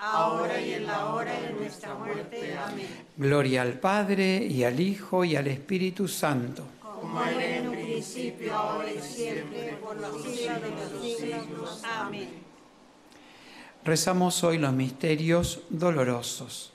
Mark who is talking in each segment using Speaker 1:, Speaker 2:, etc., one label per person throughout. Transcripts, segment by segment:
Speaker 1: ahora y en la hora de nuestra muerte. Amén.
Speaker 2: Gloria al Padre y al Hijo y al Espíritu Santo.
Speaker 1: Como era en un principio, ahora y siempre, por los siglos de los siglos. Amén.
Speaker 2: Rezamos hoy los misterios dolorosos.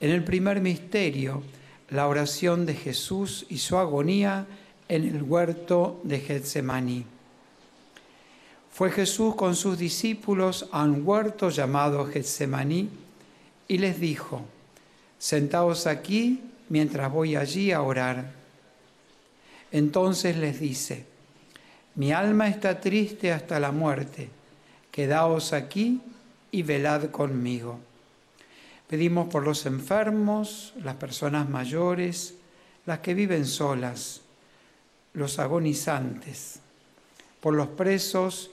Speaker 2: En el primer misterio, la oración de Jesús y su agonía en el huerto de Getsemaní. Fue Jesús con sus discípulos a un huerto llamado Getsemaní y les dijo, Sentaos aquí mientras voy allí a orar. Entonces les dice, Mi alma está triste hasta la muerte, quedaos aquí y velad conmigo. Pedimos por los enfermos, las personas mayores, las que viven solas, los agonizantes, por los presos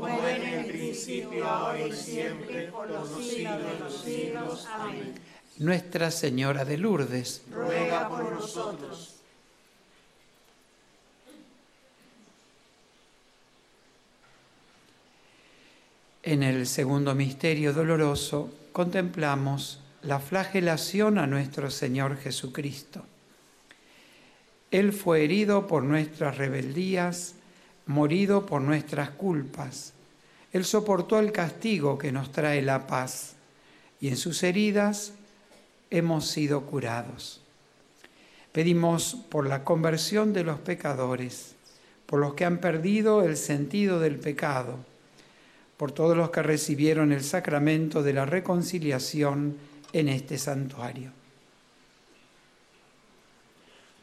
Speaker 1: Como era en el principio, ahora y siempre, por los siglos de los siglos. Amén.
Speaker 2: Nuestra Señora de Lourdes,
Speaker 1: Ruega por nosotros.
Speaker 2: En el segundo misterio doloroso contemplamos la flagelación a nuestro Señor Jesucristo. Él fue herido por nuestras rebeldías, morido por nuestras culpas. Él soportó el castigo que nos trae la paz y en sus heridas hemos sido curados. Pedimos por la conversión de los pecadores, por los que han perdido el sentido del pecado, por todos los que recibieron el sacramento de la reconciliación en este santuario.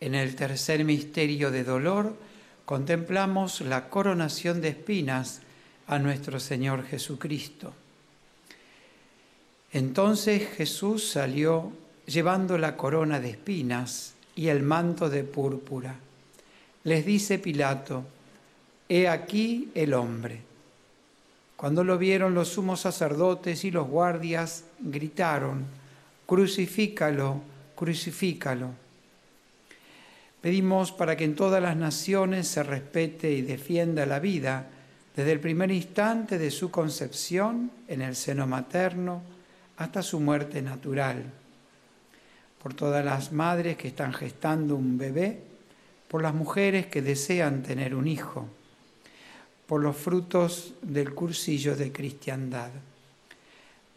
Speaker 2: En el tercer misterio de dolor contemplamos la coronación de espinas a nuestro Señor Jesucristo. Entonces Jesús salió llevando la corona de espinas y el manto de púrpura. Les dice Pilato, He aquí el hombre. Cuando lo vieron los sumos sacerdotes y los guardias, gritaron, Crucifícalo, crucifícalo. Pedimos para que en todas las naciones se respete y defienda la vida desde el primer instante de su concepción en el seno materno hasta su muerte natural. Por todas las madres que están gestando un bebé, por las mujeres que desean tener un hijo, por los frutos del cursillo de cristiandad.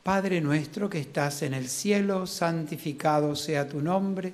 Speaker 2: Padre nuestro que estás en el cielo, santificado sea tu nombre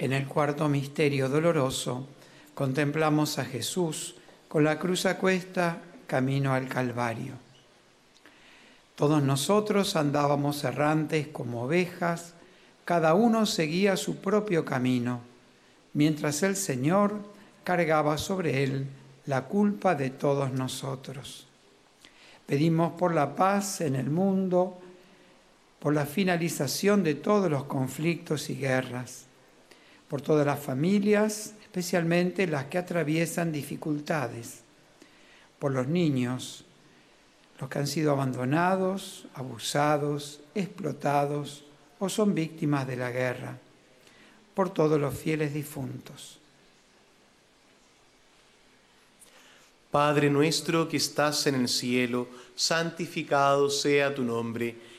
Speaker 2: En el cuarto misterio doloroso contemplamos a Jesús con la cruz a cuesta camino al Calvario. Todos nosotros andábamos errantes como ovejas, cada uno seguía su propio camino, mientras el Señor cargaba sobre él la culpa de todos nosotros. Pedimos por la paz en el mundo, por la finalización de todos los conflictos y guerras por todas las familias, especialmente las que atraviesan dificultades, por los niños, los que han sido abandonados, abusados, explotados o son víctimas de la guerra, por todos los fieles difuntos.
Speaker 3: Padre nuestro que estás en el cielo, santificado sea tu nombre,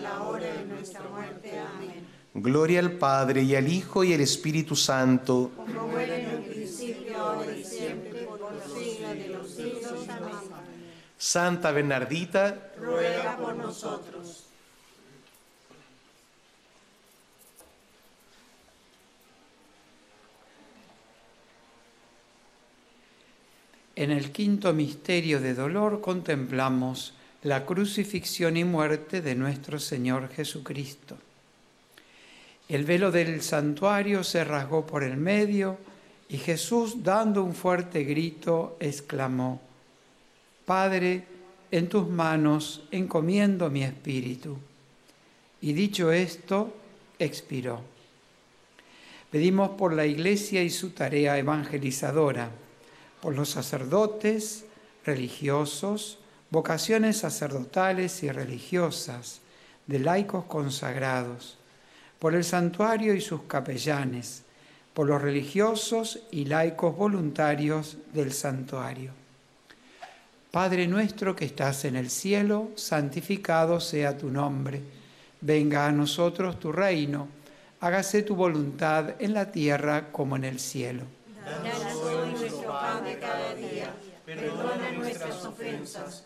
Speaker 1: la hora de nuestra muerte. Amén.
Speaker 3: Gloria al Padre y al Hijo y al Espíritu Santo.
Speaker 1: Como era en un principio, ahora y siempre, por los siglos de los siglos. Amén.
Speaker 3: Santa Bernardita,
Speaker 1: Ruega por nosotros.
Speaker 2: En el quinto misterio de dolor contemplamos la crucifixión y muerte de nuestro Señor Jesucristo. El velo del santuario se rasgó por el medio y Jesús, dando un fuerte grito, exclamó, Padre, en tus manos encomiendo mi espíritu. Y dicho esto, expiró. Pedimos por la Iglesia y su tarea evangelizadora, por los sacerdotes, religiosos, vocaciones sacerdotales y religiosas, de laicos consagrados, por el santuario y sus capellanes, por los religiosos y laicos voluntarios del santuario. Padre nuestro que estás en el cielo, santificado sea tu nombre. Venga a nosotros tu reino. Hágase tu voluntad en la tierra como en el cielo.
Speaker 1: Danos hoy nuestro pan cada día. Perdona nuestras ofensas,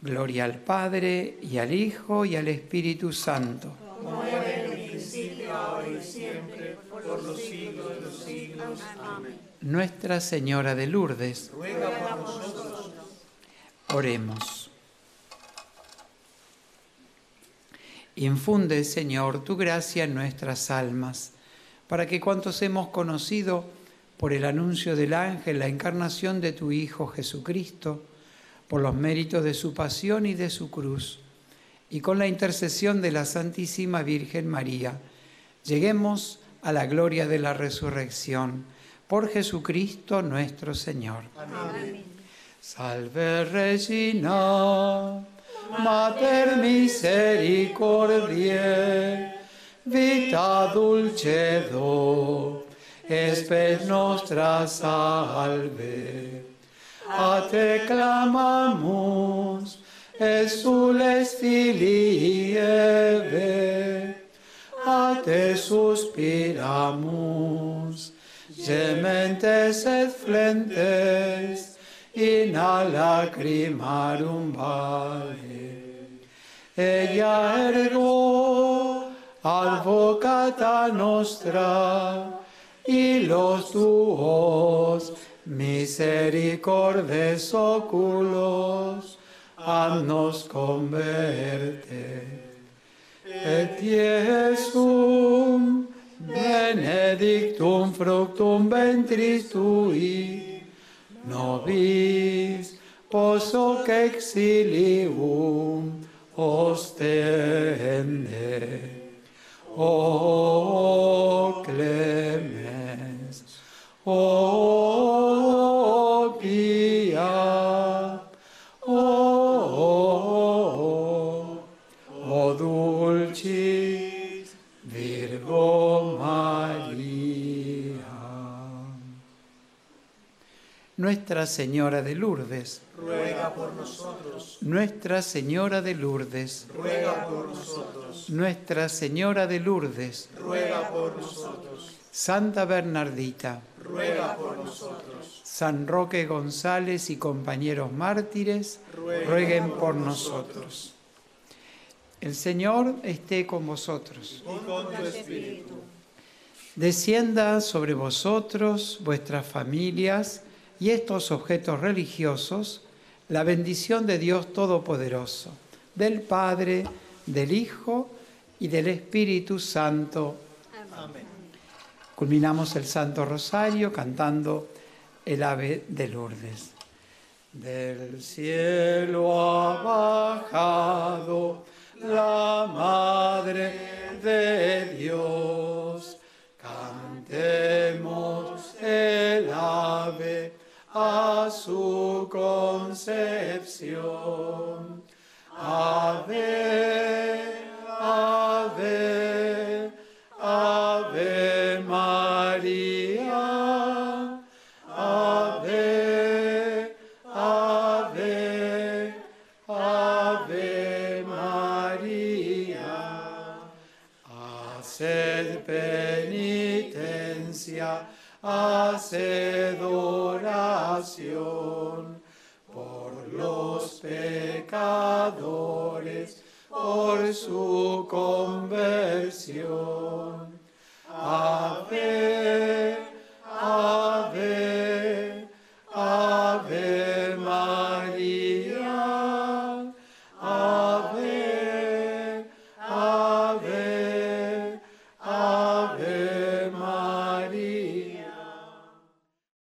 Speaker 2: Gloria al Padre, y al Hijo, y al Espíritu Santo.
Speaker 1: Como era en el principio, ahora y siempre, por los siglos de los siglos. Amén.
Speaker 2: Nuestra Señora de Lourdes,
Speaker 1: Ruega por nosotros.
Speaker 2: oremos. Infunde, Señor, tu gracia en nuestras almas, para que cuantos hemos conocido por el anuncio del ángel la encarnación de tu Hijo Jesucristo, por los méritos de su pasión y de su cruz, y con la intercesión de la Santísima Virgen María, lleguemos a la gloria de la resurrección, por Jesucristo nuestro Señor.
Speaker 1: Amén.
Speaker 2: Salve Regina, Mater misericordiae, vita dulcedo, espes nostra salve. A te clamamus, exules filii Eve, a te suspiramus, gementes et flentes, in a lacrimarum vale. Ella ergo advocata nostra, y los tuos misericordes oculos nos converte. Et Iesum benedictum fructum ventris tui, nobis posoc exilium ostende. Oh, o clemens, o pia, o, o dulcis Virgo María. Nuestra Señora de Lourdes,
Speaker 3: Ruega por nosotros,
Speaker 2: Nuestra Señora de Lourdes,
Speaker 3: ruega por nosotros,
Speaker 2: Nuestra Señora de Lourdes,
Speaker 3: ruega por nosotros,
Speaker 2: Santa Bernardita,
Speaker 3: ruega por nosotros,
Speaker 2: San Roque González y compañeros mártires, rueguen por nosotros. El Señor esté con vosotros.
Speaker 3: y con tu espíritu.
Speaker 2: Descienda sobre vosotros, vuestras familias y estos objetos religiosos la bendición de Dios Todopoderoso, del Padre, del Hijo y del Espíritu Santo.
Speaker 3: Amén.
Speaker 2: Culminamos el Santo Rosario cantando el ave de Lourdes. Del cielo ha bajado la Madre de Dios. Cantemos el ave a su concepción. Ave, pecadores, por su conversión. Ave,